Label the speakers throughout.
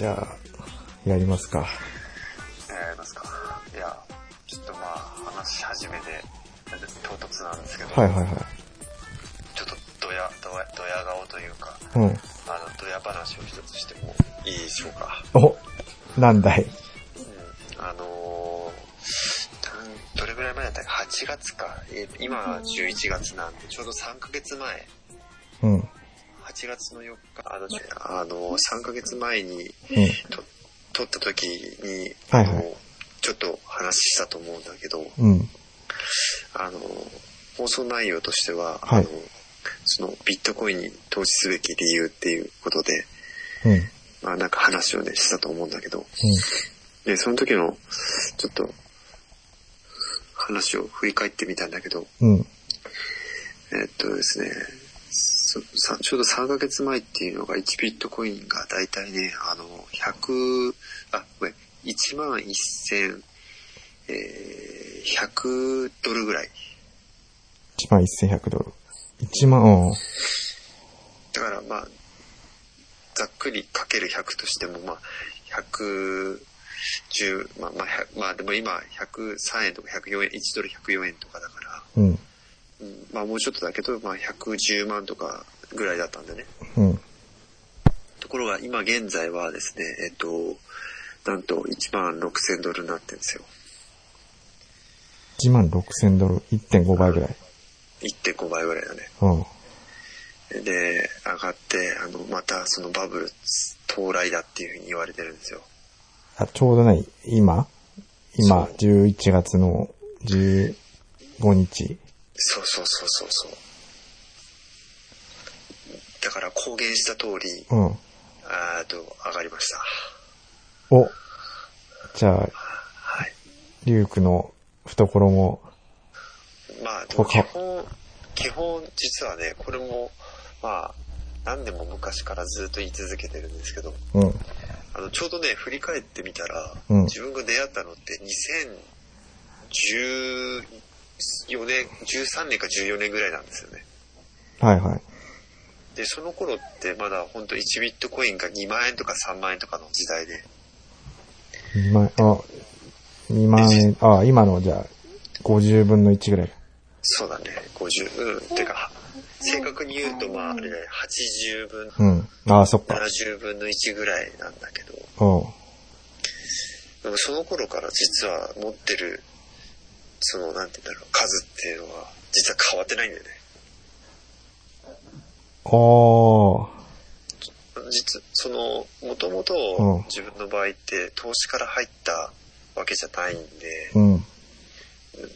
Speaker 1: はい。
Speaker 2: じゃあ、やりますか。
Speaker 1: やりますか。いや、ちょっとまあ、話し始めで、唐突なんですけど、
Speaker 2: はいはいはい。
Speaker 1: ちょっとドヤ、ドヤ、ドヤ顔というか、
Speaker 2: うん。
Speaker 1: あの、ドヤ話を一つしてもいいでしょうか。
Speaker 2: おなんだい
Speaker 1: うん。あのー、どれぐらい前だったっけ ?8 月か。え今は11月なんで、ちょうど3ヶ月前。
Speaker 2: うん。
Speaker 1: 8月の4日、あの、あの、3ヶ月前に
Speaker 2: うん。
Speaker 1: と撮った時に、
Speaker 2: はいはい
Speaker 1: あのちょっと話したと思うんだけど、
Speaker 2: うん。
Speaker 1: あの、放送内容としては、
Speaker 2: はい
Speaker 1: あの、そのビットコインに投資すべき理由っていうことで、
Speaker 2: うん。うん。
Speaker 1: まあなんか話をね、したと思うんだけど、で、その時の、ちょっと、話を振り返ってみたんだけど、
Speaker 2: うん。
Speaker 1: えっとですね、そさちょうど3ヶ月前っていうのが1ビットコインがだいたいね、あの、100、あ、ごめん、1万1000、えー、100ドルぐらい。
Speaker 2: 1万1100ドル。1万、うん。
Speaker 1: だからまあ、ざっくりかける100としても、まあ、110、まあまあ、100まあでも今103円とか104円、1ドル104円とかだから、
Speaker 2: うん。
Speaker 1: うんまあもうちょっとだけど、まあ110万とかぐらいだったんだね。
Speaker 2: うん。
Speaker 1: ところが今現在はですね、えっと、なんと1万6000ドルになってるんですよ。
Speaker 2: 1万6000ドル。1.5倍ぐらい。
Speaker 1: 1.5倍ぐらいだね。
Speaker 2: うん。
Speaker 1: で、上がって、あの、またそのバブル到来だっていうふうに言われてるんですよ。
Speaker 2: あ、ちょうどない今今、
Speaker 1: そう
Speaker 2: 11月の15日。
Speaker 1: そうそうそうそうそう。だから公言した通り、
Speaker 2: うん。
Speaker 1: あーと、上がりました。
Speaker 2: お。じゃあ、
Speaker 1: はい。
Speaker 2: リュウクの懐も、
Speaker 1: まあ、基本、基本実はね、これも、まあ、何年も昔からずっと言い続けてるんですけど、
Speaker 2: うん。
Speaker 1: あの、ちょうどね、振り返ってみたら、
Speaker 2: うん
Speaker 1: 自分が出会ったのって2014年、13年か14年ぐらいなんですよね。
Speaker 2: はいはい。
Speaker 1: で、その頃ってまだほんと1ビットコインが2万円とか3万円とかの時代で、
Speaker 2: 2万、あ、2万円、あ、今のじゃあ、50分の1ぐらい。
Speaker 1: そうだね、50、うん、てか、正確に言うとまああれね、80分、
Speaker 2: うん。あ、そっか。
Speaker 1: 70分の1ぐらいなんだけど、
Speaker 2: うん。
Speaker 1: でもその頃から実は持ってる、その、なんて言うんだろう、数っていうのは、実は変わってないんだよね。
Speaker 2: おー。
Speaker 1: 実、その、もとも
Speaker 2: うん
Speaker 1: と自分の場合って投資から入ったわけじゃないんで、
Speaker 2: うん。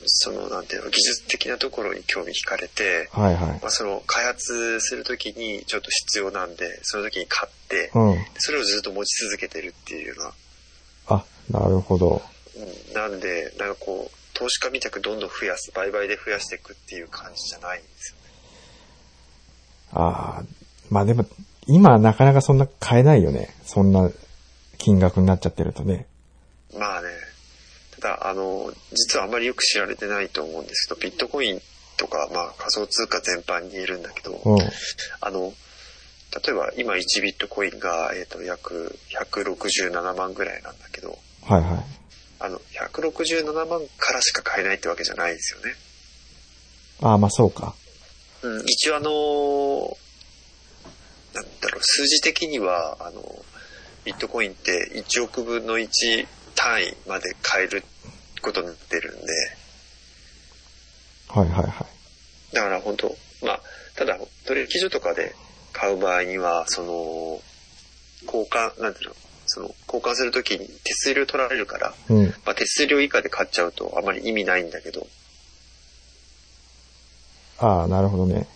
Speaker 1: その、なんていうの、技術的なところに興味惹かれて、
Speaker 2: はいはい。
Speaker 1: まあ、その、開発するときにちょっと必要なんで、その時に買って、
Speaker 2: うん。
Speaker 1: それをずっと持ち続けてるっていうような、
Speaker 2: あ、なるほど。
Speaker 1: うんなんで、なんかこう、投資家みたくどんどん増やす、売買で増やしていくっていう感じじゃないんですよね。
Speaker 2: ああ、まあでも、今なかなかそんな買えないよね。そんな金額になっちゃってるとね。
Speaker 1: まあね、ただ、あの、実はあまりよく知られてないと思うんですけど、ビットコインとか、まあ仮想通貨全般に言えるんだけど、
Speaker 2: うん。
Speaker 1: あの、例えば今1ビットコインが、えっ、と、約167万ぐらいなんだけど、
Speaker 2: はいはい。
Speaker 1: あの、167万からしか買えないってわけじゃないんですよね。
Speaker 2: ああ、まあそうか。
Speaker 1: うん、一応あの、なんだろう、数字的には、あの、ビットコインって1億分の1単位まで買えることになってるんで、
Speaker 2: はいはいはい。
Speaker 1: だから本当まあ、ただ、取引所とかで買う場合には、その、交換、なんていうの、その、交換するときに手数料取られるから、
Speaker 2: うん。
Speaker 1: まあ、手数料以下で買っちゃうとあまり意味ないんだけど、
Speaker 2: ああ、なるほどね。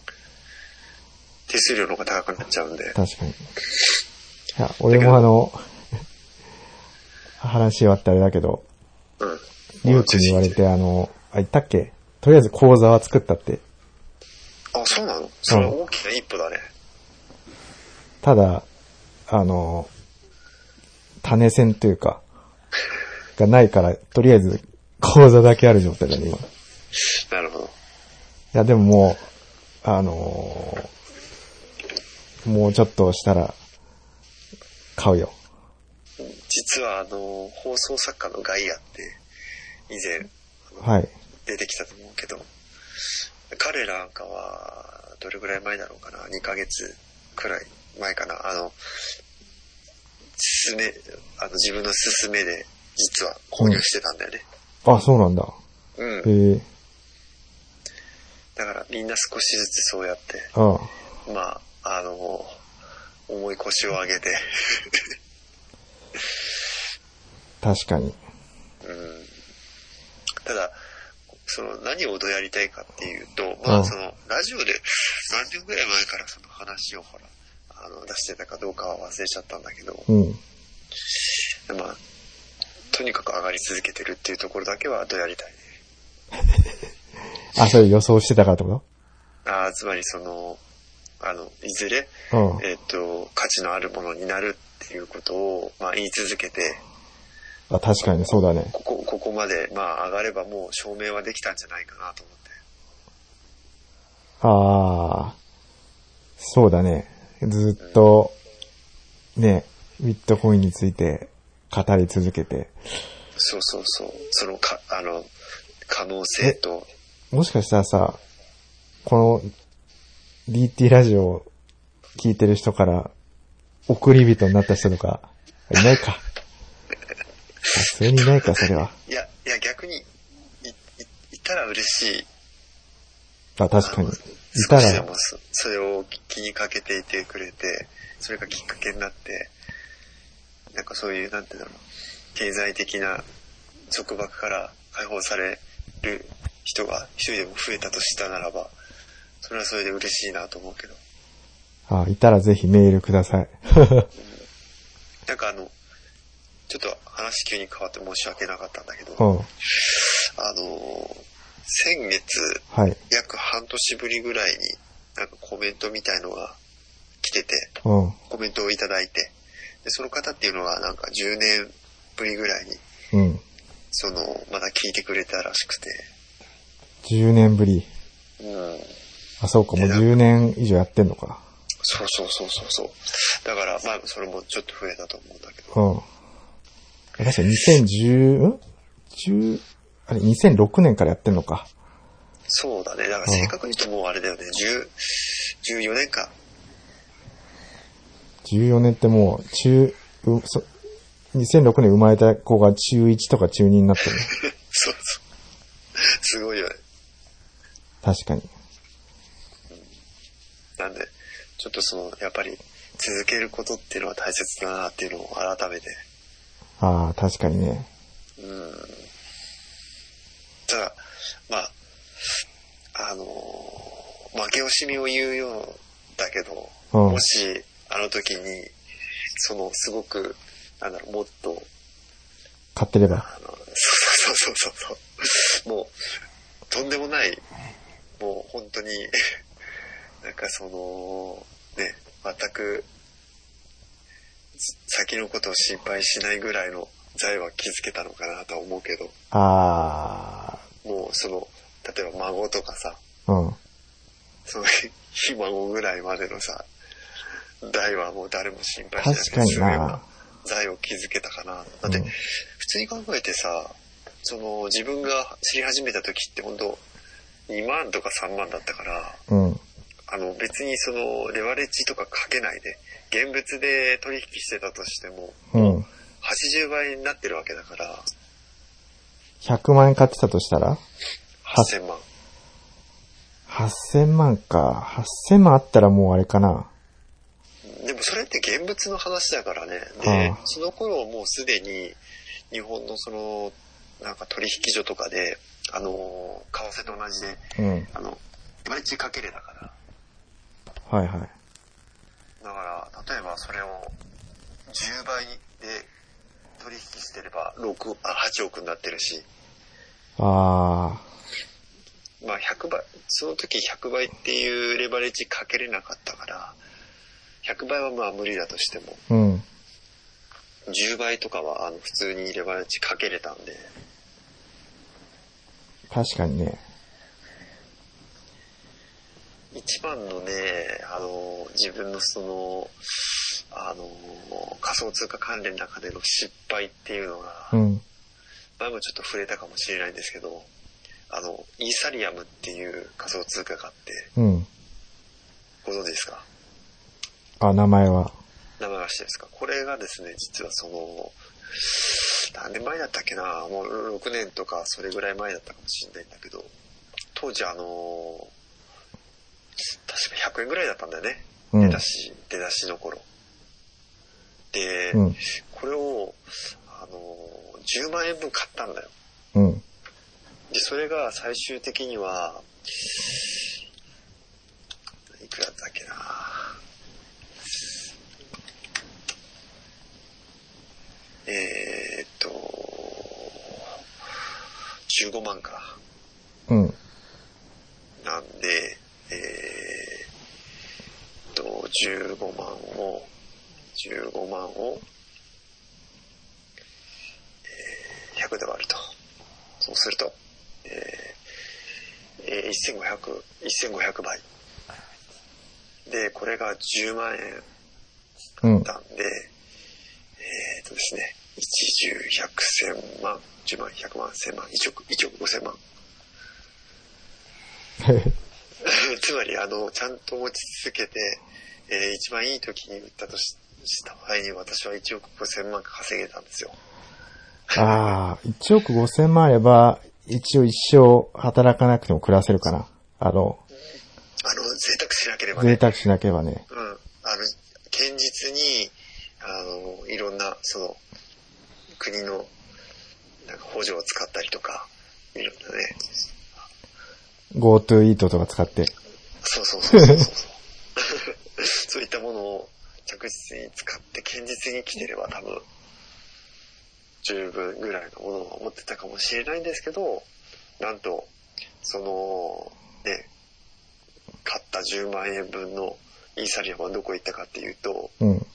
Speaker 1: 手数料の方が高くなっちゃうんで、
Speaker 2: 確かに。いや、俺もあの、話終わってあれだけど、
Speaker 1: うん。
Speaker 2: リュウクに言われて、あの、あ、言ったっけ？とりあえず講座は作ったって。
Speaker 1: あ、そうなの？それは大きな一歩だね。
Speaker 2: ただ、あの、種線というか、がないから、とりあえず講座だけある状態だね、今。い
Speaker 1: なるほど。
Speaker 2: や、でももう、あのもうちょっとしたら、買うよ。
Speaker 1: 実はあの、放送作家のガイアって、以前、
Speaker 2: はい。
Speaker 1: 出てきたと思うけど、彼らなんかは、どれぐらい前だろうかな、2ヶ月くらい前かな、あの、すすめ、あの、自分の勧めで、実は購入してたんだよね。
Speaker 2: あ、そうなんだ。
Speaker 1: うん。
Speaker 2: へえ。
Speaker 1: だからみんな少しずつそうやって、
Speaker 2: あ
Speaker 1: まあ、あの、重い腰を上げて、
Speaker 2: 確かに。
Speaker 1: うん。ただ、その何をどうやりたいかっていうと、ま
Speaker 2: うん
Speaker 1: あその、ラジオで何年ぐらい前からその話をほら、あの、出してたかどうかは忘れちゃったんだけど、
Speaker 2: うん。
Speaker 1: まあ、とにかく上がり続けてるっていうところだけはどうやりたいね。
Speaker 2: あ、それ予想してたからってこ
Speaker 1: ああ、つまりその、あの、いずれ、
Speaker 2: とうん。
Speaker 1: えっ、と、価値のあるものになるっていうことを、まあ言い続けて、
Speaker 2: あ、確かにそうだね。
Speaker 1: ここ、ここまで、まあ上がればもう証明はできたんじゃないかなと思って。
Speaker 2: ああ、そうだね。ずっと、ね、ビットコインについて語り続けて。
Speaker 1: そうそうそう。そのか、あの、可能性と、
Speaker 2: もしかしたらさ、この DT ラジオを聞いてる人から送り人になった人とか、いないか。さすがにいないか、それは。
Speaker 1: いや、いや逆に、い、い、いたら嬉しい。
Speaker 2: あ、確かに。
Speaker 1: 少しでも、そそれを気にかけていてくれて、それがきっかけになって、なんかそういう、なんていうんだろう、経済的な束縛から解放される人が一人でも増えたとしたならば、それはそれで嬉しいなと思うけど。
Speaker 2: あ、いたらぜひメールください。
Speaker 1: なんかあの、ちょっと話急に変わって申し訳なかったんだけど、
Speaker 2: うん。
Speaker 1: あの、先月、
Speaker 2: はい。
Speaker 1: 約半年ぶりぐらいに、なんかコメントみたいのが来てて、
Speaker 2: うん。
Speaker 1: コメントをいただいて、でその方っていうのはなんか10年ぶりぐらいに、
Speaker 2: うん。
Speaker 1: その、まだ聞いてくれたらしくて、
Speaker 2: 10年ぶり。
Speaker 1: うん。
Speaker 2: あ、そうか、もう10年以上やってんのか。
Speaker 1: そうそうそうそうそう。だから、まあ、それもちょっと増えたと思うんだけど、
Speaker 2: うん。確かに2010、ん ?10、あれ、2006年からやってんのか。
Speaker 1: そうだね。だから正確に言うともうあれだよね、10、14年か。
Speaker 2: 14年ってもう、中、うそ2006年生まれた子が中1とか中2になってる。
Speaker 1: そうそう。すごいよね。
Speaker 2: 確かに。
Speaker 1: なんで、ちょっとその、やっぱり続けることっていうのは大切だなっていうのを改めて。
Speaker 2: ああ、確かにね。
Speaker 1: うん。ただ、まあ、あのー負け惜しみを言うようだけど、
Speaker 2: うん
Speaker 1: もし、あの時に、その、すごく、なんだろう、もっと、
Speaker 2: 買ってれば。
Speaker 1: あの、そうそうそうそうそう、もう、とんでもない、もう本当に、なんかその、ね、全く、先のことを心配しないぐらいの財は築けたのかなとは思うけど、
Speaker 2: あ
Speaker 1: もうその、例えば孫とかさ、
Speaker 2: あ、うん。
Speaker 1: その、ひ孫ぐらいまでのさ、代はもう誰も心配しない
Speaker 2: 確かに
Speaker 1: そういうよう
Speaker 2: な。
Speaker 1: 財を築けたかな。だって、
Speaker 2: うん
Speaker 1: 普通に考えてさ、その自分が知り始めた時って本当2万とか3万だったから、
Speaker 2: うん。
Speaker 1: あの別にそのレバレッジとかかけないで、現物で取引してたとしても、
Speaker 2: うん。
Speaker 1: 80倍になってるわけだから、
Speaker 2: 100万円買ってたとしたら
Speaker 1: ？8000万。
Speaker 2: 8000万か。8000万あったらもうあれかな。
Speaker 1: でもそれって現物の話だからね。で
Speaker 2: ああ、
Speaker 1: その頃もうすでに日本のその、なんか取引所とかで、あの、為替と同じで、
Speaker 2: うん。
Speaker 1: あの、レバレッジかけれだから、
Speaker 2: はいはい。
Speaker 1: だから、例えばそれを10倍で取引してれば6、あ、8億になってるし、
Speaker 2: あ
Speaker 1: まあ100倍、その時100倍っていうレバレッジかけれなかったから、100倍はまあ無理だとしても、
Speaker 2: あ、うん。
Speaker 1: 10倍とかはあの普通にレバレッジかけれたんで、
Speaker 2: 確かにね。
Speaker 1: 一番のね、あの、自分のその、あの、仮想通貨関連の中での失敗っていうのが、
Speaker 2: うん。
Speaker 1: 前もちょっと触れたかもしれないんですけど、あの、イーサリアムっていう仮想通貨があって、
Speaker 2: うん。
Speaker 1: ご存知ですか？
Speaker 2: あ、名前は。
Speaker 1: 名前は知ってですか？これがですね、実はその、何年前だったっけな？もう6年とかそれぐらい前だったかもしれないんだけど、当時あの、確か100円ぐらいだったんだよね。
Speaker 2: うん
Speaker 1: 出だ。し、出だしの頃。で、
Speaker 2: うん。
Speaker 1: これを、あの、10万円分買ったんだよ。
Speaker 2: うん。
Speaker 1: で、それが最終的には、いくらだっけなえー、っと、15万か。
Speaker 2: うん。
Speaker 1: なんで、えー、っと、15万を、15万を、えー、100で割ると。そうすると、えーえー、1500、1500倍。で、これが10万円
Speaker 2: うん。
Speaker 1: なんで、えー、っとですね、一十百千万、10万、100万、1000万、1億、1億5000万。つまり、あの、ちゃんと持ち続けて、えー一番いい時に売ったとしした場合に私は1億5000万稼げたんですよ。
Speaker 2: ああ、1億5千万あれば、一応一生働かなくても暮らせるかな。あの、
Speaker 1: あの、贅沢しなければ
Speaker 2: 贅
Speaker 1: ね。
Speaker 2: 沢しなければね。
Speaker 1: うん。あの、堅実に、あの、いろんな、その、国の、なんか補助を使ったりとか、いろんなね、
Speaker 2: GoTo イートとか使って。
Speaker 1: そうそうそうそうそう。そういったものを着実に使って堅実に来てれば多分、十分ぐらいのものを持ってたかもしれないんですけど、なんと、その、ね、買った10万円分のイーサリアムはどこ行ったかっていうと、
Speaker 2: うん。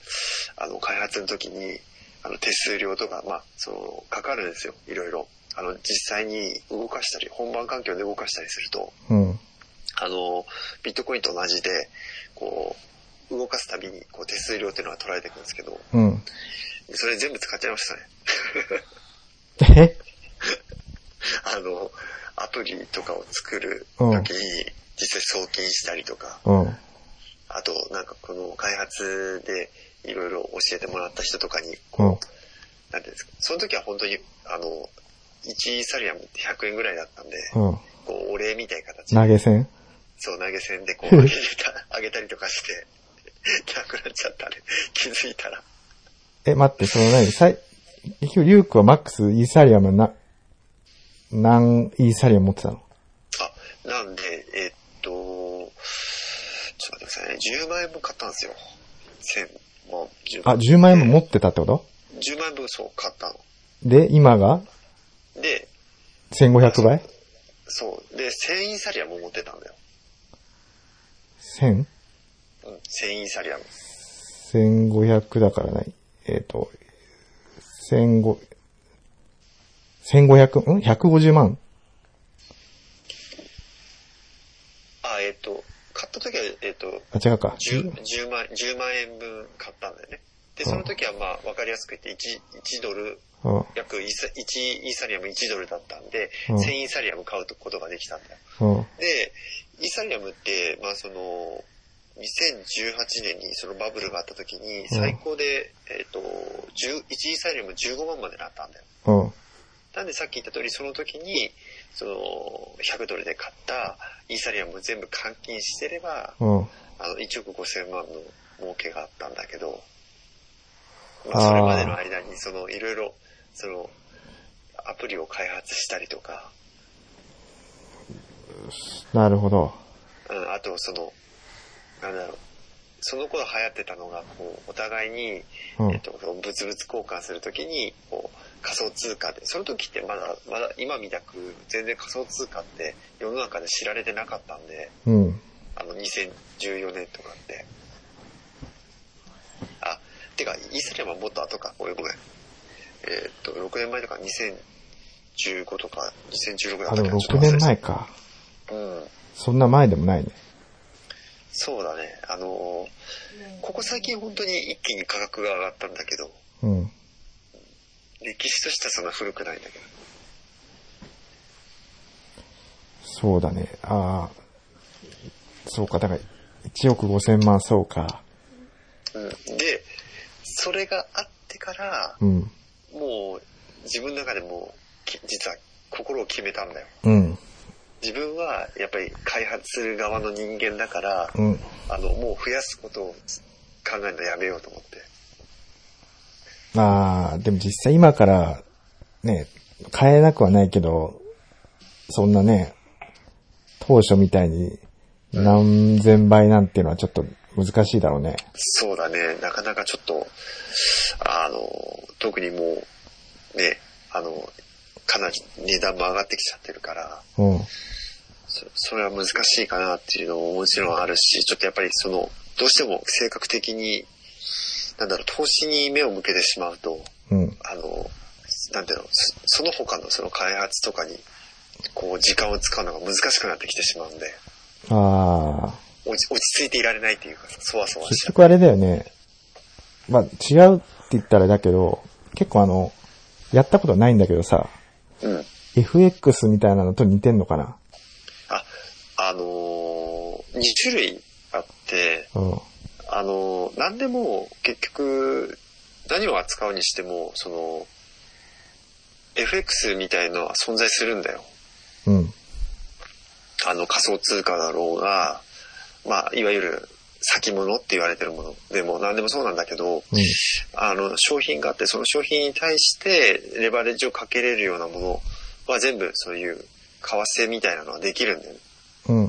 Speaker 1: あの、開発の時に、あの、手数料とか、まあ、その、かかるんですよ、いろいろ。あの、実際に動かしたり、本番環境で動かしたりすると、
Speaker 2: うん。
Speaker 1: あの、ビットコインと同じで、こう、動かすたびに、こう、手数料っていうのは取られていくんですけど、
Speaker 2: うん。
Speaker 1: それ全部使っちゃいましたね。
Speaker 2: え？
Speaker 1: あの、アプリとかを作る
Speaker 2: うん
Speaker 1: 時に、実際送金したりとか、
Speaker 2: うん。
Speaker 1: あと、なんかこの開発でいろいろ教えてもらった人とかに、
Speaker 2: うん。
Speaker 1: なんていうんですか、その時は本当に、あの、1イーサリアムって100円ぐらいだったんで、
Speaker 2: うん。
Speaker 1: こう、お礼みたいな形で、
Speaker 2: 投げ銭？
Speaker 1: そう、投げ銭でこう、あげてた、あげたりとかして、なくなっちゃったね。気づいたら。
Speaker 2: え、待って、その何？さい、結局、リュウクはマックスイーサリアムな、何イーサリアム持ってたの？
Speaker 1: あ、なんで、えっと、ちょっと待ってくださいね。10万円分買ったんですよ。千、もう10
Speaker 2: あ、10万円も持ってたってこと
Speaker 1: ？10万円分そう、買ったの。
Speaker 2: で、今が？
Speaker 1: で、
Speaker 2: 1500倍？
Speaker 1: そう。で、1000イーサリアム持ってたんだよ。
Speaker 2: ?1000?
Speaker 1: うん、1000イーサリアム。
Speaker 2: 1500だからない。えっ、と、1500、1500、ん ?150 万？
Speaker 1: あ、えっと、買った時は、えっと、
Speaker 2: あ、違うか。
Speaker 1: 10, 10万、10万円分買ったんだよね。で、その時はまあ、わかりやすく言って1、1ドル、
Speaker 2: うん。
Speaker 1: 約 1, 1イーサリアム1ドルだったんで、
Speaker 2: うん
Speaker 1: 1000イーサリアム買うことができたんだよ。
Speaker 2: うん。
Speaker 1: で、イーサリアムって、まあその、2018年にそのバブルがあった時に、最高で、えっ、と、10 1イーサリアム15万までなったんだよ。
Speaker 2: うん。
Speaker 1: なんでさっき言った通り、その時に、その、100ドルで買ったイーサリアムを全部換金してれば、
Speaker 2: うん。
Speaker 1: あの、1億5000万の儲けがあったんだけど、まあ、それまでの間に、その、いろいろ、その、アプリを開発したりとか、
Speaker 2: なるほど。
Speaker 1: うん、あと、その、なんだろう、その頃流行ってたのが、こう、お互いに、
Speaker 2: うん
Speaker 1: えっ。と、物々交換するときに、こう、仮想通貨で、その時ってまだ、まだ今みたく、全然仮想通貨って世の中で知られてなかったんで、
Speaker 2: うん。
Speaker 1: あの、2014年とかって。あ、てか、イーサリアムはもっと後か。ごめんごめん。えーっと、6年前とか2015とか2016だったけど、
Speaker 2: 6年前か。
Speaker 1: うん。
Speaker 2: そんな前でもないね。
Speaker 1: そうだね。あのーここ最近本当に一気に価格が上がったんだけど、
Speaker 2: うん。
Speaker 1: 歴史としてはそんな古くないんだけ
Speaker 2: そうだね。ああ。そうか、だから、1億5千万、そうか。
Speaker 1: ど。うん。で、それがあってから、
Speaker 2: うん。
Speaker 1: もう自分の中でも実は心を決めたんだよ。
Speaker 2: うん。
Speaker 1: 自分はやっぱり開発する側の人間だから、
Speaker 2: うん。
Speaker 1: あの、もう増やすことを考えるのやめようと思って。
Speaker 2: まあ、でも実際今から、ね、買えなくはないけど、そんなね、当初みたいに何千倍なんていうのはちょっと難しいだろうね。
Speaker 1: そうだね、なかなかちょっと、あの、特にもう、ね、あの、かなり値段も上がってきちゃってるから、
Speaker 2: うん。
Speaker 1: そそれは難しいかなっていうのももちろんあるし、ちょっとやっぱりその、どうしても性格的に、なんだろう、投資に目を向けてしまうと、
Speaker 2: うん。
Speaker 1: あの、なんていうの、そその他のその開発とかに、こう、時間を使うのが難しくなってきてしまうんで、
Speaker 2: ああ。
Speaker 1: 落ち落ち着いていられないっていうかさ、そわそわし。
Speaker 2: 結局あれだよね。まあ、違うって言ったらだけど、結構あの、やったことないんだけどさ、
Speaker 1: うん。
Speaker 2: FX みたいなのと似てんのかな？
Speaker 1: あ、あのー、2種類あって、
Speaker 2: うん。
Speaker 1: あのー、何でも結局、何を扱うにしても、その、FX みたいのは存在するんだよ。
Speaker 2: うん。
Speaker 1: あの仮想通貨だろうが、まあ、いわゆる先物って言われてるものでも何でもそうなんだけど、
Speaker 2: うん。
Speaker 1: あの、商品があって、その商品に対してレバレッジをかけれるようなものは全部そういう為替みたいなのはできるんだよね。
Speaker 2: うん。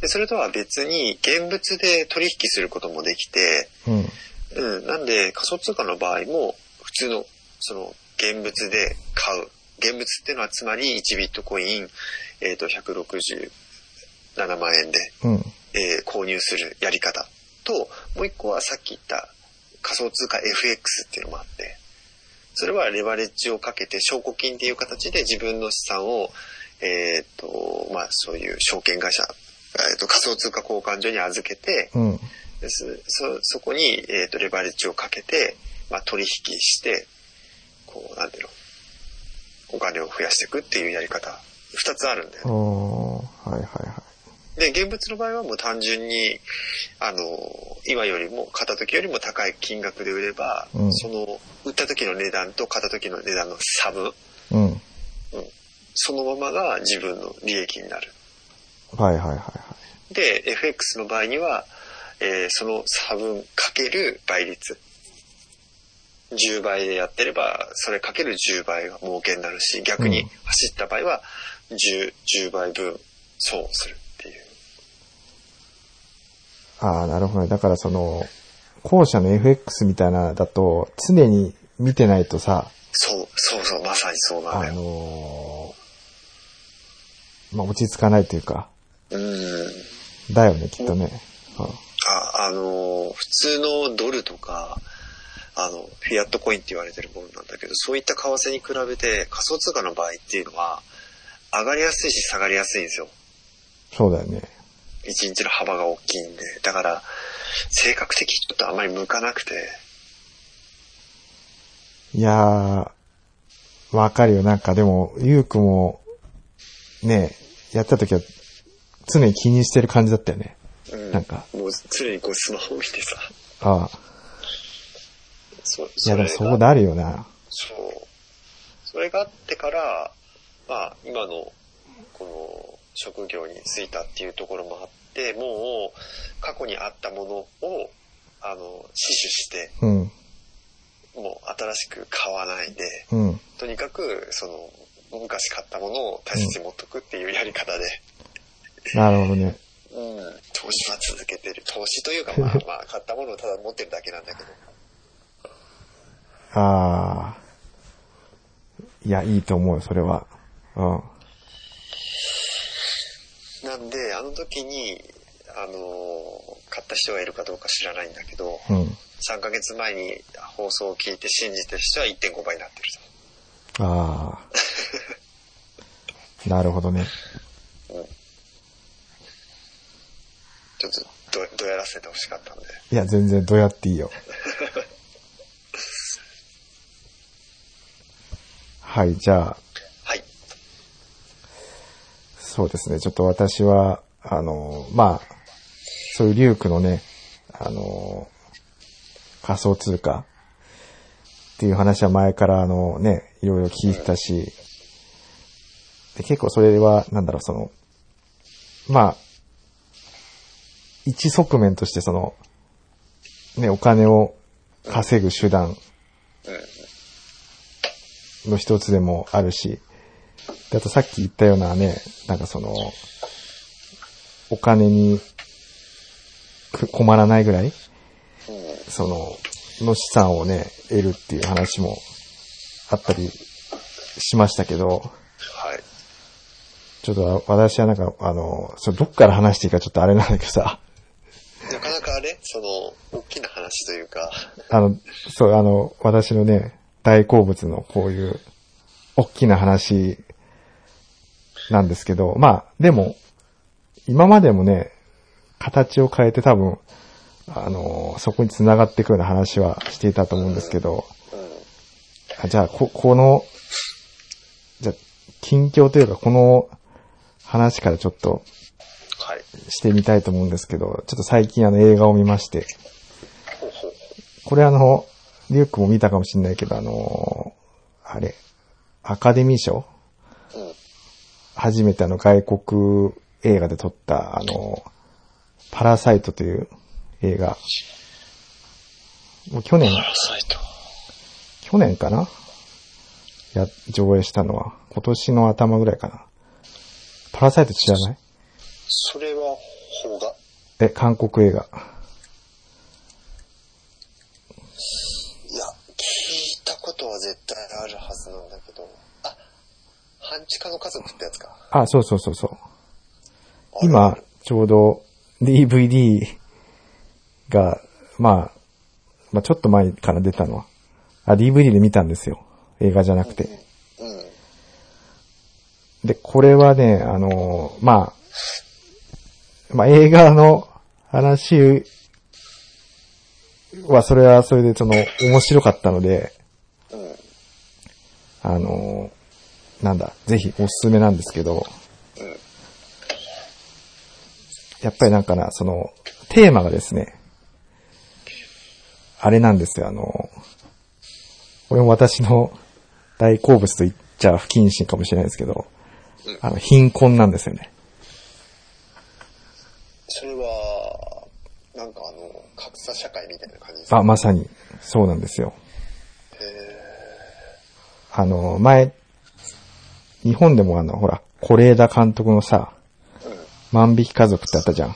Speaker 1: で、それとは別に現物で取引することもできて、
Speaker 2: うん。
Speaker 1: うん、なんで仮想通貨の場合も普通のその現物で買う。現物っていうのはつまり1ビットコイン、えっ、と、167万円で、
Speaker 2: うん。
Speaker 1: えー購入するやり方。と、もう一個はさっき言った仮想通貨 FX っていうのもあって、それはレバレッジをかけて証拠金っていう形で自分の資産を、えっ、と、まあそういう証券会社、えー、と仮想通貨交換所に預けて、
Speaker 2: うん。
Speaker 1: ですそそこに、えー、とレバレッジをかけて、まあ、取引してこうなんていうのお金を増やしていくっていうやり方。2つあるんだよね。
Speaker 2: はいはいは
Speaker 1: で現物の場合はもう単純にあの今よりも買った時よりも高い金額で売れば、
Speaker 2: うん
Speaker 1: その売った時の値段と買った時の値段の差分
Speaker 2: い。うん。
Speaker 1: そのままが自分の利益になる
Speaker 2: はいはいはいはい。
Speaker 1: で FX の場合には、えーその差分かける倍率10倍でやってればそれかける10倍が儲けになるし逆に
Speaker 2: うん
Speaker 1: 走った場合は 10, 10倍分損する
Speaker 2: ああ、なるほどね。だからその、後者の FX みたいなのだと、常に見てないとさ、
Speaker 1: そうそうそうまさにそうなん
Speaker 2: あ
Speaker 1: だよ
Speaker 2: のーまあ、落ち着かないというか、
Speaker 1: うん
Speaker 2: だよね、きっとね。
Speaker 1: ああのー普通のドルとかあのフィアットコインって言われてるものなんだけどそういった為替に比べて仮想通貨の場合っていうのは上がりやすいし下がりやすいんですよ
Speaker 2: そうだよね。
Speaker 1: 一日の幅が大きいんで、だから、性格的にちょっとあんまり向かなくて、
Speaker 2: いやー、わかるよ。なんかでも、ゆうくも、ね、やった時は、常に気にしてる感じだったよね。
Speaker 1: うん、
Speaker 2: なんか
Speaker 1: もう常にこうスマホを見てさ、
Speaker 2: ああ。
Speaker 1: そ
Speaker 2: いや、でもそうなるよな。
Speaker 1: そう。それがあってから、まあ、今の、この、職業に就いたっていうところもあって、もう、過去にあったものを、あの、死守して、
Speaker 2: うん、
Speaker 1: もう新しく買わないで、
Speaker 2: うん。
Speaker 1: とにかく、その、昔買ったものを大切に持っとくっていうやり方で、
Speaker 2: なるほどね。
Speaker 1: うん、投資は続けてる。投資というか、まあまあ、買ったものをただ持ってるだけなんだけど。
Speaker 2: ああ。いや、いいと思うよ、それは。うん。
Speaker 1: なんで、あの時に、あのー買った人がいるかどうか知らないんだけど、
Speaker 2: うん。
Speaker 1: 3ヶ月前に放送を聞いて信じてる人は1.5倍になってる
Speaker 2: ああ。なるほどね。
Speaker 1: と。うん。ちょっとど、どやらせてほしかったんで。
Speaker 2: いや、全然どうやっていいよ。はい、じゃあ、
Speaker 1: はい。
Speaker 2: そうですね。ちょっと私は、あの、まあ、そういうリュウクのね、あの、仮想通貨っていう話は前からあのね、いろいろ聞いてたし、で結構それは、なんだろう、その、まあ、一側面としてその、ね、お金を稼ぐ手段の一つでもあるし、であとさっき言ったようなね、なんかその、お金にく困らないぐらい、その、の資産をね、得るっていう話もあったりしましたけど、
Speaker 1: はい。
Speaker 2: ちょっと私はなんか、あの、それどっから話していいかちょっとあれなんだけどさ、
Speaker 1: なかなかあれ？その、大きな話というか、
Speaker 2: あの、そう、あの、私のね、大好物のこういう、大きな話なんですけど、まあ、でも、今までもね、形を変えて多分、あの、そこに繋がっていくような話はしていたと思うんですけど、あじゃあ、こ、この、じゃあ、近況というか、この話からちょっと
Speaker 1: はい。
Speaker 2: してみたいと思うんですけど、ちょっと最近あの映画を見まして、これあの、リュックも見たかもしれないけど、あの、あれ、アカデミー賞？
Speaker 1: うん。
Speaker 2: 初めてあの外国映画で撮った、あの、パラサイトという映画。もう去年、
Speaker 1: パラサイト。
Speaker 2: 去年かな？や、上映したのは。今年の頭ぐらいかな。パラサイト知らない？
Speaker 1: それは、邦画
Speaker 2: え、韓国映画。
Speaker 1: いや、聞いたことは絶対あるはずなんだけど。あ、半地下の家族ってやつか。
Speaker 2: あ、そうそうそうそう。今、ちょうど DVD が、まあ、まあちょっと前から出たのは。あ、DVD で見たんですよ。映画じゃなくて。
Speaker 1: うん。
Speaker 2: で、これはね、あのーまあ、まあ映画の話は、それはそれでその、面白かったので、
Speaker 1: うん。
Speaker 2: あのーなんだ、ぜひおすすめなんですけど、
Speaker 1: うん。
Speaker 2: やっぱりなんかな、その、テーマがですね、あれなんですよ、あの、これも私の大好物と言っちゃ不謹慎かもしれないですけど、あの、貧困なんですよね。
Speaker 1: それは、なんかあの、格差社会みたいな感じですか？
Speaker 2: あ、まさに、そうなんですよ。
Speaker 1: へ
Speaker 2: あの、前、日本でもあの、ほら、是枝監督のさ。万引き家族ってあったじゃん。
Speaker 1: うん。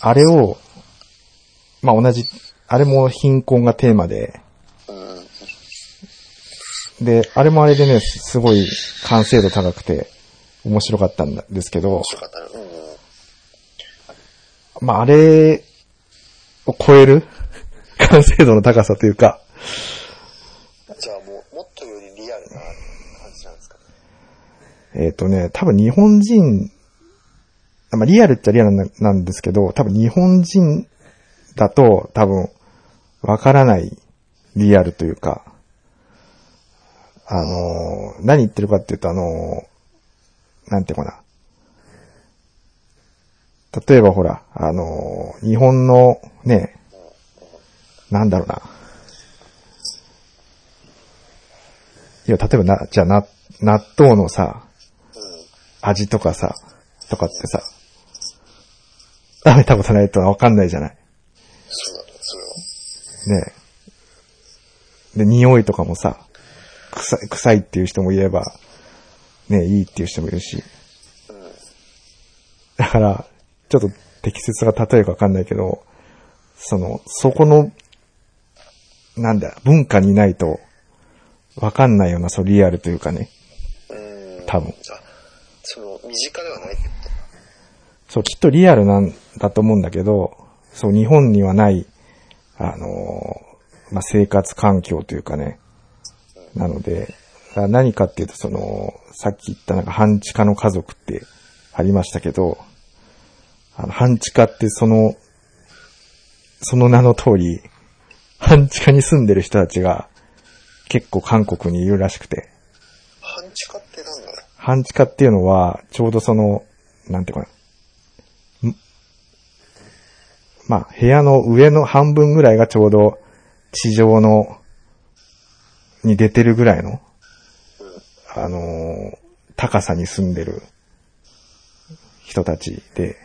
Speaker 2: あれを、まあ、同じ、あれも貧困がテーマで、
Speaker 1: うん。
Speaker 2: で、あれもあれでね、すごい完成度高くて面白かったんですけど。まあ、あれを超える？完成度の高さというか、
Speaker 1: じゃあもう、もっとよりリアルな感じなんですかね。
Speaker 2: えっ、とね、多分日本人、まあ、リアルっちゃリアルなんですけど、多分日本人だと多分わからないリアルというか、あのー何言ってるかっていうとあのーなんていうかな。例えばほら、あのー日本のね、なんだろうな。いや、例えばな、じゃあな、納豆のさ、味とかさ、とかってさ、食べたことないとわかんないじゃない。
Speaker 1: そうだね、それは。
Speaker 2: ねえ。で、匂いとかもさ、臭い、臭いっていう人もいれば、ねえ、いいっていう人もいるし。だから、ちょっと適切な例えかわかんないけど、その、そこの、なんだ、文化にないと、わかんないような、そう、リアルというかね。
Speaker 1: うん。
Speaker 2: 多分。
Speaker 1: あ、その、身近ではないってこと？か。
Speaker 2: そう、きっとリアルなんだと思うんだけど、そう、日本にはない、あのーまあ、生活環境というかね、なので、あ何かっていうと、その、さっき言ったなんか半地下の家族ってありましたけど、あの、半地下ってその、その名の通り、半地下に住んでる人たちが結構韓国にいるらしくて、
Speaker 1: 半地下ってなんだろう。
Speaker 2: 半地下っていうのは、ちょうどその、なんていうかな。んまあ、部屋の上の半分ぐらいがちょうど地上の、に出てるぐらいの、あのー高さに住んでる人たちで、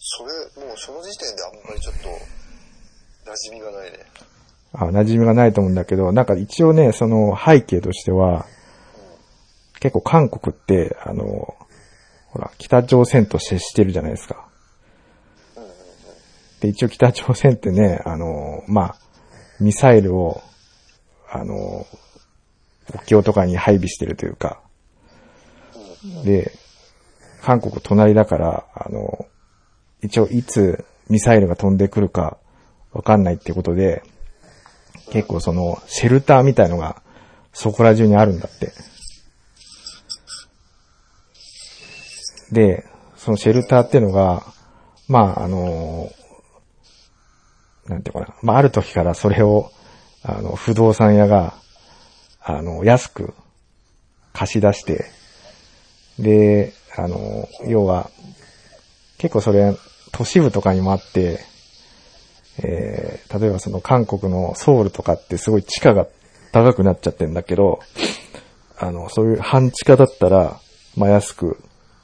Speaker 1: それ、もうその時点であんまりちょっと、馴染みがないね。
Speaker 2: あ馴染みがないと思うんだけど、なんか一応ね、その背景としては、結構韓国って、あの、ほら、北朝鮮と接してるじゃないですか。で、一応北朝鮮ってね、あの、まあ、ミサイルを、あの、国境とかに配備してるというか、で、韓国隣だから、あの、一応いつミサイルが飛んでくるかわかんないってことで、結構その、シェルターみたいのが、そこら中にあるんだって。で、そのシェルターってのが、まあ、あの、なんていうかな。まあ、ある時からそれを、あの、不動産屋が、あの、安く貸し出して、で、あの、要は、結構それ、都市部とかにもあって、えー、例えばその韓国のソウルとかってすごい地価が高くなっちゃってんだけど、あの、そういう半地下だったら、まあ安く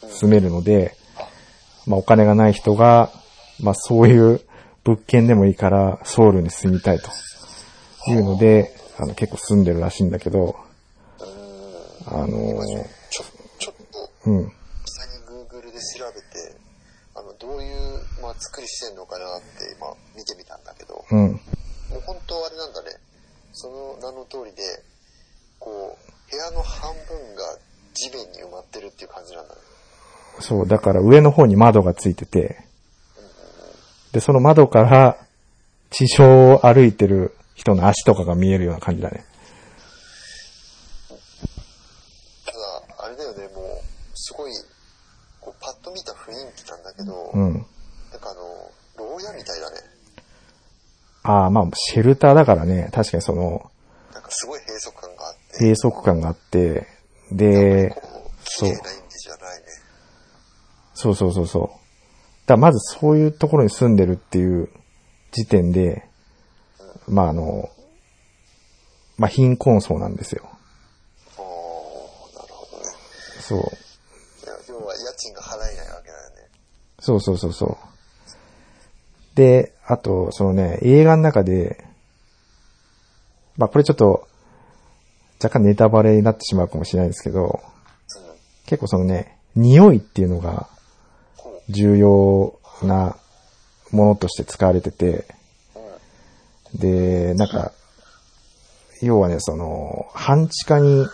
Speaker 2: 住めるので、まあお金がない人が、まあそういう物件でもいいからソウルに住みたいというので、あの結構住んでるらしいんだけど、あの、
Speaker 1: ちょ、ちょっと、
Speaker 2: うん、
Speaker 1: 実際に Google で調べて、あの、どういう、まあ、作りしてんのかなって今見てみたんだけど、
Speaker 2: うん、
Speaker 1: もう本当あれなんだね。その名の通りで、こう、部屋の半分が地面に埋まってるっていう感じなんだね。
Speaker 2: そう、だから上の方に窓がついてて、で、その窓から地上を歩いてる人の足とかが見えるような感じだね。
Speaker 1: ただ、あれだよね、もう、すごい、こう、パッと見た雰囲気なんだけど、
Speaker 2: うん。
Speaker 1: なんかあの、牢屋みたいだね。
Speaker 2: ああ、まあ、シェルターだからね、確かにその、
Speaker 1: なんかすごい閉塞感があって、
Speaker 2: 閉塞感があって、で、
Speaker 1: こう、
Speaker 2: そう
Speaker 1: 綺麗なイメージじゃないね。
Speaker 2: そうそうそうそう。だまずそういうところに住んでるっていう時点で、まああの、まあ貧困層なんですよ。
Speaker 1: なるほどね。
Speaker 2: そう。
Speaker 1: 要は家賃が払えないわけだよね。
Speaker 2: そうそうそうそう。で、あと、そのね、映画の中で、まあこれちょっと、若干ネタバレになってしまうかもしれないですけど、
Speaker 1: うん。
Speaker 2: 結構そのね、匂いっていうのが
Speaker 1: こ
Speaker 2: 重要なものとして使われてて。で、なんか、要はね、その、半地下に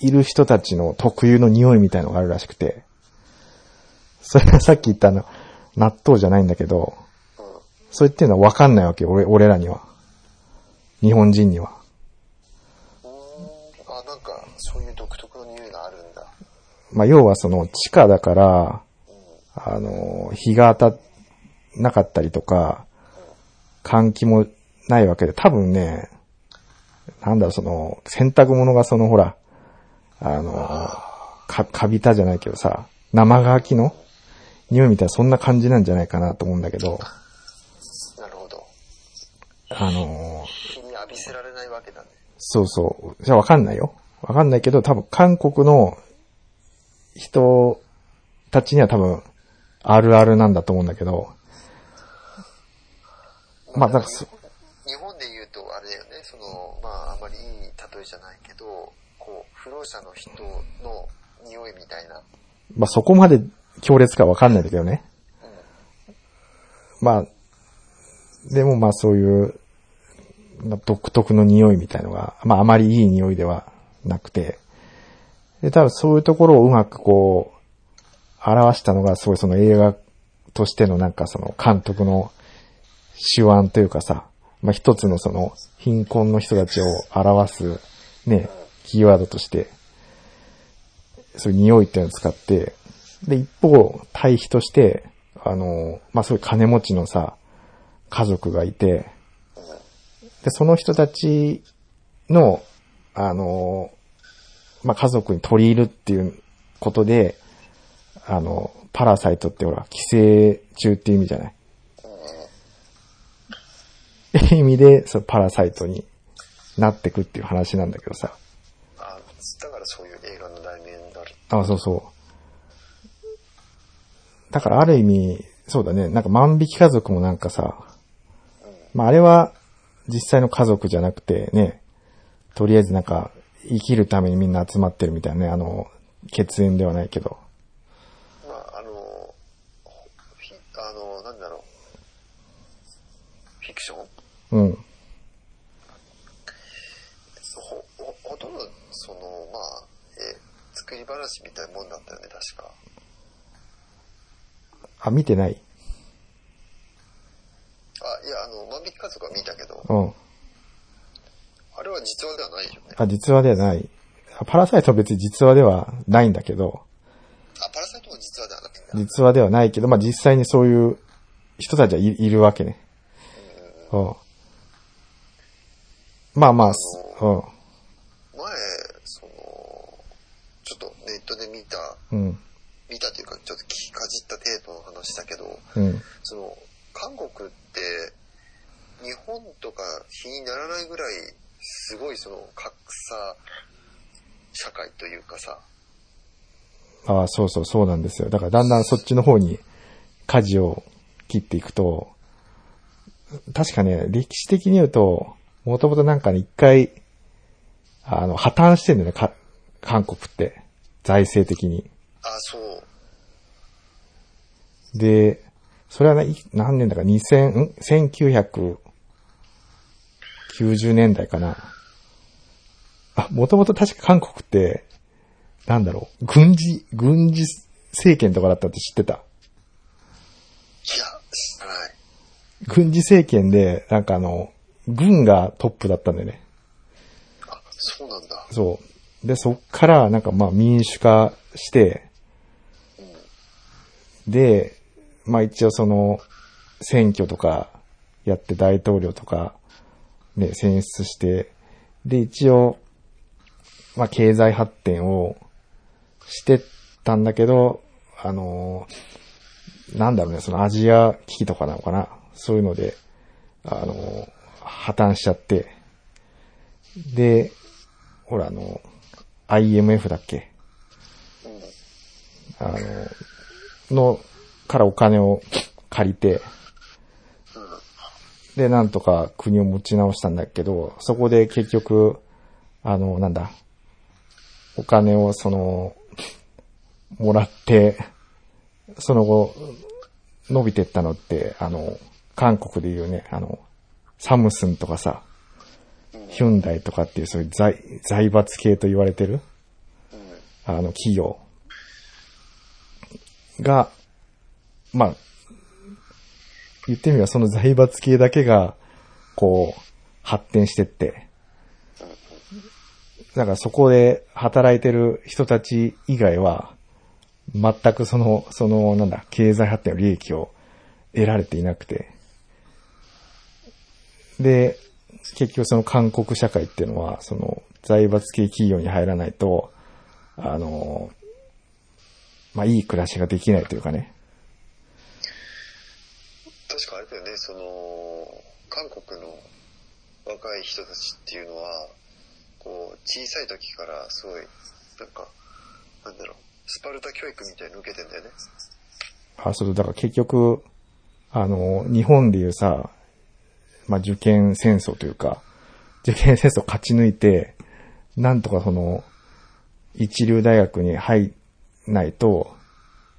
Speaker 2: いる人たちの特有の匂いみたいのがあるらしくて、それがさっき言ったあの、納豆じゃないんだけど、
Speaker 1: うん。
Speaker 2: それっていうのはわかんないわけよ、俺、俺らには。日本人には。
Speaker 1: あ、なんか、そういう独特の匂いがあるんだ。
Speaker 2: まあ、要はその、地下だから、あの、日が当たなかったりとか、換気もないわけで、多分ね、なんだろう、その、洗濯物がその、ほら、あの、か、カビたじゃないけどさ、生乾きの匂いみたいな、そんな感じなんじゃないかなと思うんだけど、
Speaker 1: なるほど。
Speaker 2: あの、
Speaker 1: 日に浴びせられないわけだね。
Speaker 2: そうそう。じゃあわかんないよ。わかんないけど、多分韓国の人たちには多分、あるあるなんだと思うんだけど、まあ、だからそ、
Speaker 1: 日本で言うとあれだよね、その、まああまりいい例えじゃないけど、こう、不老者の人の匂いみたいな。
Speaker 2: まあそこまで強烈かわかんないんだけどね。まあ、でもまあそういう、まあ独特の匂いみたいのが、まああまりいい匂いではなくて、で、多分そういうところをうまくこう、表したのがすごいその映画としてのなんかその監督の手腕というかさ、まあ一つのその貧困の人たちを表すね、キーワードとして、そういう匂いっていうのを使って、で、一方、対比として、あの、まあ、そういう金持ちのさ、家族がいて、で、その人たちの、あの、まあ、家族に取り入るっていうことで、あの、パラサイトってほら、寄生虫って意味じゃない？意味で、そう、パラサイトになってくっていう話なんだけどさ。
Speaker 1: あだからそういう映画の題名になる。
Speaker 2: あ、そうそう。だからある意味、そうだね、なんか万引き家族もなんかさ、まああれは実際の家族じゃなくてね、とりあえずなんか生きるためにみんな集まってるみたいなね、あの、血縁ではないけど。
Speaker 1: まあ、あの、ひあの、なんだろう。フィクション
Speaker 2: うん。
Speaker 1: ほ、ほ、ほとんど、その、まあ、え、作り話みたいなもんだったよね、確か。
Speaker 2: あ、見てない
Speaker 1: あ、いや、あの、万引き家族は見たけど、
Speaker 2: うん。
Speaker 1: あれは実話ではないよね。
Speaker 2: あ、実話ではない。あパラサイトは別に実話ではないんだけど、
Speaker 1: あ、パラサイトも実話ではなくて、
Speaker 2: 実話ではないけど、まあ実際にそういう人たちはい、いるわけね。うん。まあまあ、すうん。
Speaker 1: 前、その、ちょっとネットで見た、
Speaker 2: うん。
Speaker 1: 見たというか、ちょっと聞きかじった程度の話だけど、
Speaker 2: うん。
Speaker 1: その、韓国って、日本とか比にならないぐらい、すごいその、格差社会というかさ、
Speaker 2: ああ、そうそう、そうなんですよ。だからだんだんそっちの方に舵を切っていくと、確かね、歴史的に言うと、もともとなんかね、一回、あの、破綻してんだよね、か、韓国って。財政的に。
Speaker 1: あ、そう、
Speaker 2: で、それはね、い何年だか、2000、ん ?1990 年代かな。あ、もともと確か韓国って、なんだろう、軍事、軍事政権とかだったって知ってた？
Speaker 1: いや、知らない。
Speaker 2: 軍事政権で、なんかあの、軍がトップだったんだよね。
Speaker 1: あ、そうなんだ。
Speaker 2: そう。で、そっから、なんかまあ民主化して、で、まあ一応その、選挙とかやって大統領とか、ね、選出して、で、一応、まあ経済発展をしてたんだけど、あのなんだろうね、そのアジア危機とかなのかな。そういうので、あの破綻しちゃって、で、ほらあの、IMF だっけ？あの、の、からお金を借りて、で、なんとか国を持ち直したんだけど、そこで結局、あの、なんだ、お金をその、もらって、その後、伸びてったのって、あの、韓国で言うね、あの、サムスンとかさ、ヒュンダイとかっていうそういう財、財閥系と言われてる、あの、企業が、まあ、言ってみればその財閥系だけが、こう、発展してって、だからそこで働いてる人たち以外は、全くその、その、なんだ、経済発展の利益を得られていなくて。で、結局その韓国社会っていうのは、その財閥系企業に入らないと、あの、まあ、いい暮らしができないというかね。
Speaker 1: 確かあれだよね、その、韓国の若い人たちっていうのは、こう、小さい時からすごい、なんか、なんだろう、スパルタ教育みたいに受けてんだよね。
Speaker 2: あ、そう、だから結局、あの、日本でいうさ、まあ、受験戦争というか、受験戦争勝ち抜いて、なんとかその、一流大学に入んないと、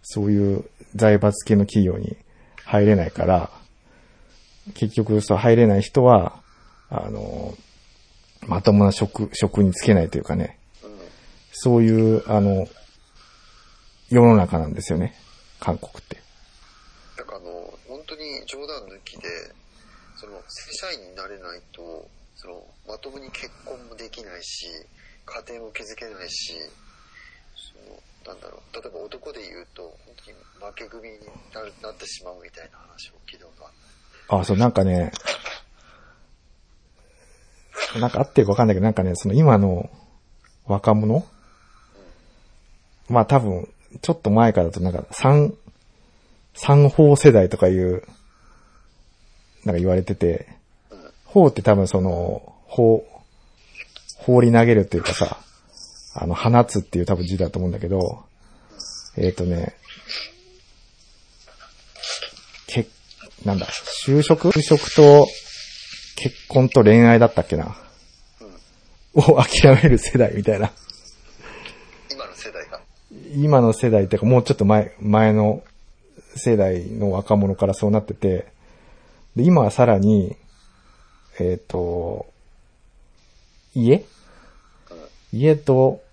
Speaker 2: そういう財閥系の企業に入れないから、結局そう入れない人は、あの、まともな職、職につけないというかね、そういう、あの、世の中なんですよね。韓国って。
Speaker 1: なんかあの、本当に冗談抜きで、その、正社員になれないと、その、まともに結婚もできないし、家庭も築けないし、その、なんだろう、例えば男で言うと、本当に負け組になるなってしまうみたいな話を聞いたことがある。
Speaker 2: あ、そう、なんかね、なんかあってるかわかんないけど、なんかね、その今の若者？まあ多分、ちょっと前からだとなんか三、三法世代とかいう、なんか言われてて、法って多分その、法、放り投げるっていうかさ、あの、放つっていう多分字だと思うんだけど、えっ、とね、け、なんだ、就職？就職と結婚と恋愛だったっけな？を諦める世代みたいな。
Speaker 1: 今の世代が。
Speaker 2: 今の世代っていうかもうちょっと前、前の世代の若者からそうなってて、で、今はさらに、えっ、と、家？家と、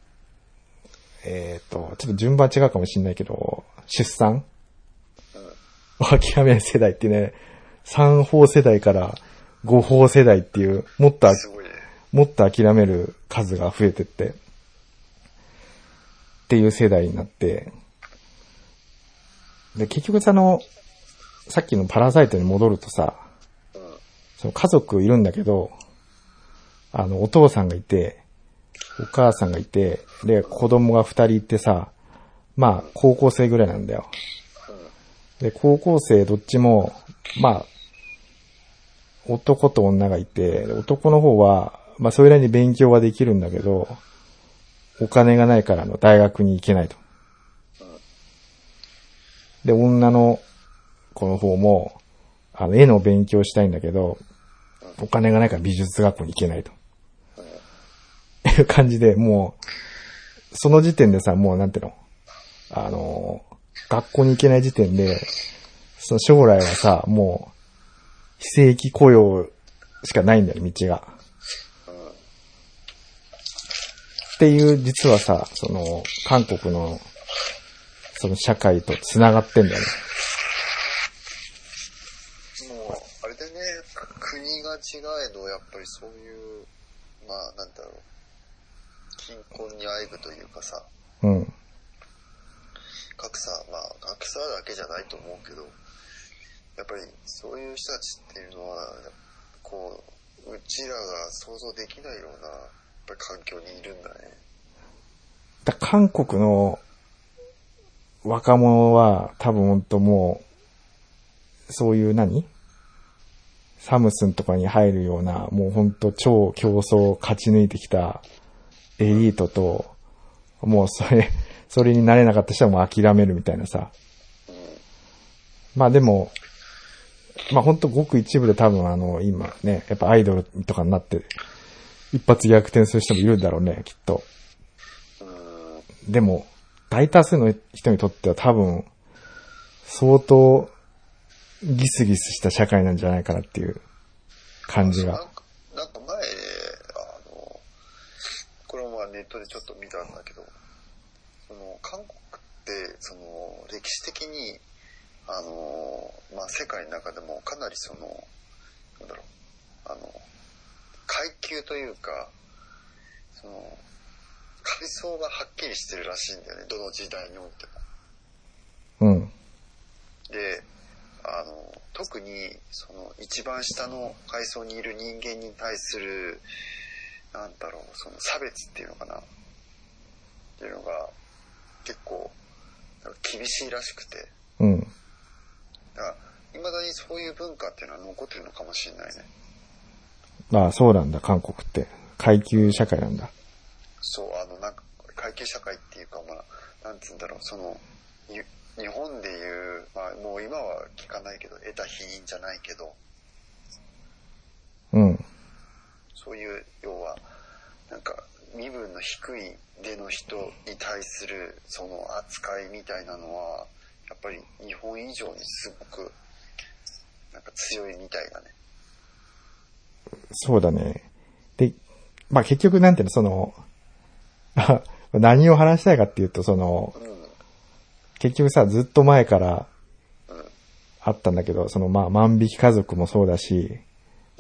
Speaker 2: えっ、と、ちょっと順番違うかもしれないけど、出産？を諦める世代ってね、3法世代から5法世代っていう、もっと。もっと諦める数が増えてって、っていう世代になって、で、結局その、さっきのパラサイトに戻るとさ、その家族いるんだけど、あの、お父さんがいて、お母さんがいて、で、子供が二人いてさ、まあ、高校生ぐらいなんだよ。で、高校生どっちも、まあ、男と女がいて、男の方は、まあ、それなりに勉強はできるんだけど、お金がないからの大学に行けないと。で、女の子の方も、あの、絵の勉強したいんだけど、お金がないから美術学校に行けないと。いう感じで、もう、その時点でさ、もうなんていうの？あの、学校に行けない時点で、その将来はさ、もう、非正規雇用しかないんだよ、道が。っていう、実はさ、その、韓国の、その社会と繋がってんだよね。
Speaker 1: もう、あれでね、国が違えど、やっぱりそういう、まあ、なんだろう、貧困にあえぐというかさ、
Speaker 2: うん。
Speaker 1: 格差、まあ、格差だけじゃないと思うけど、やっぱりそういう人たちっていうのは、こう、うちらが想像できないような、やっぱり環境にいるんだね。
Speaker 2: だ韓国の若者は多分本当もう、そういう何？サムスンとかに入るような、もう本当超競争を勝ち抜いてきたエリートと、もうそれ、それになれなかった人はもう諦めるみたいなさ。まあでも、まあ本当ごく一部で多分あの、今ね、やっぱアイドルとかになって、一発逆転する人もいるんだろうね、きっと。でも、大多数の人にとっては多分、相当、ギスギスした社会なんじゃないかなっていう感じが。
Speaker 1: なんか、なんか前、あの、これもまあネットでちょっと見たんだけど、その、韓国って、その、歴史的に、あの、まあ世界の中でもかなりその、なんだろう、あの、階級というか、その、階層がはっきりしてるらしいんだよね、どの時代においても。
Speaker 2: うん。
Speaker 1: で、あの、特に、その、一番下の階層にいる人間に対する、なんだろう、その差別っていうのかなっていうのが、結構、厳しいらしくて、
Speaker 2: うん。
Speaker 1: だから、未だにそういう文化っていうのは残ってるのかもしれないね。
Speaker 2: まあそうなんだ、韓国って。階級社会なんだ。
Speaker 1: そう、あの、なんか、階級社会っていうか、まあ、なんつうんだろう、その、ゆ日本でいう、まあ、もう今は聞かないけど、得た否認じゃないけど、
Speaker 2: うん。
Speaker 1: そういう、要は、なんか、身分の低い出の人に対する、その扱いみたいなのは、やっぱり日本以上にすごく、なんか強いみたいだね。
Speaker 2: そうだね。で、まあ結局なんていうの、その、あ 何を話したいかっていうと、その、
Speaker 1: うん。
Speaker 2: 結局さ、ずっと前から。あったんだけど、そのまあ万引き家族もそうだし、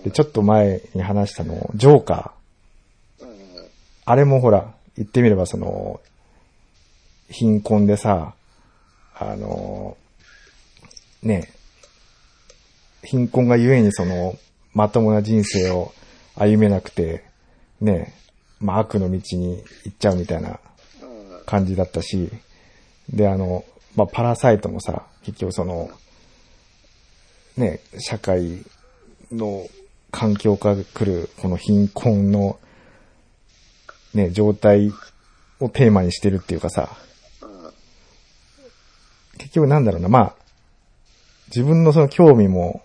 Speaker 2: で、ちょっと前に話したの、ジョーカー。あれもほら、言ってみればその、貧困でさ、あの、ね、貧困がゆえにその、まともな人生を歩めなくて、ね、まあ悪の道に行っちゃうみたいな。感じだったし、で、あの、まあ、パラサイトもさ、結局その、ね、社会の環境から来る、この貧困の、ね、状態をテーマにしてるっていうかさ、結局なんだろうな、まあ、自分のその興味も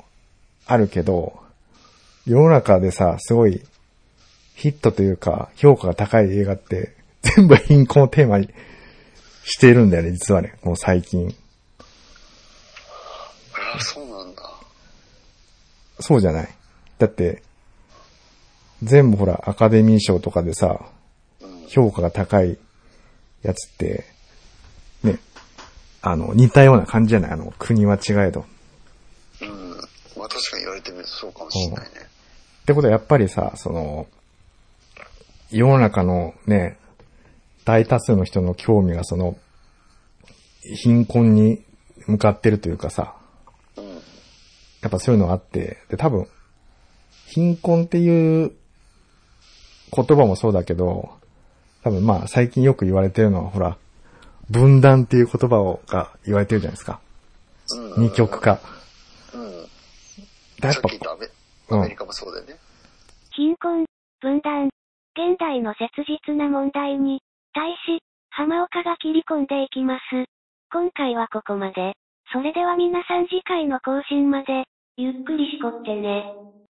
Speaker 2: あるけど、世の中でさ、すごいヒットというか、評価が高い映画って、全部貧困をテーマにしているんだよね、実はね、もう最近。
Speaker 1: ああ、そうなんだ。
Speaker 2: そうじゃない。だって、全部ほら、アカデミー賞とかでさ、
Speaker 1: うん。
Speaker 2: 評価が高いやつって、ね、あの、似たような感じじゃない？あの、国は違えど。
Speaker 1: うん。まあ確かに言われてみるとそうかもしれないね。
Speaker 2: ってことはやっぱりさ、その、世の中のね、大多数の人の興味がその、貧困に向かってるというかさ、
Speaker 1: うん。
Speaker 2: やっぱそういうのがあって、で、多分、貧困っていう言葉もそうだけど、多分まあ最近よく言われてるのはほら、分断っていう言葉をが言われてるじゃないですか。
Speaker 1: うん。
Speaker 2: 二極化。
Speaker 1: うん。
Speaker 2: だやっぱ
Speaker 1: さっき言ったアメ
Speaker 2: うん
Speaker 1: アメリカもそうだよね。
Speaker 3: 貧困、分断、現代の切実な問題に対し、浜岡が切り込んでいきます。今回はここまで。それでは皆さん次回の更新まで、ゆっくりしこってね。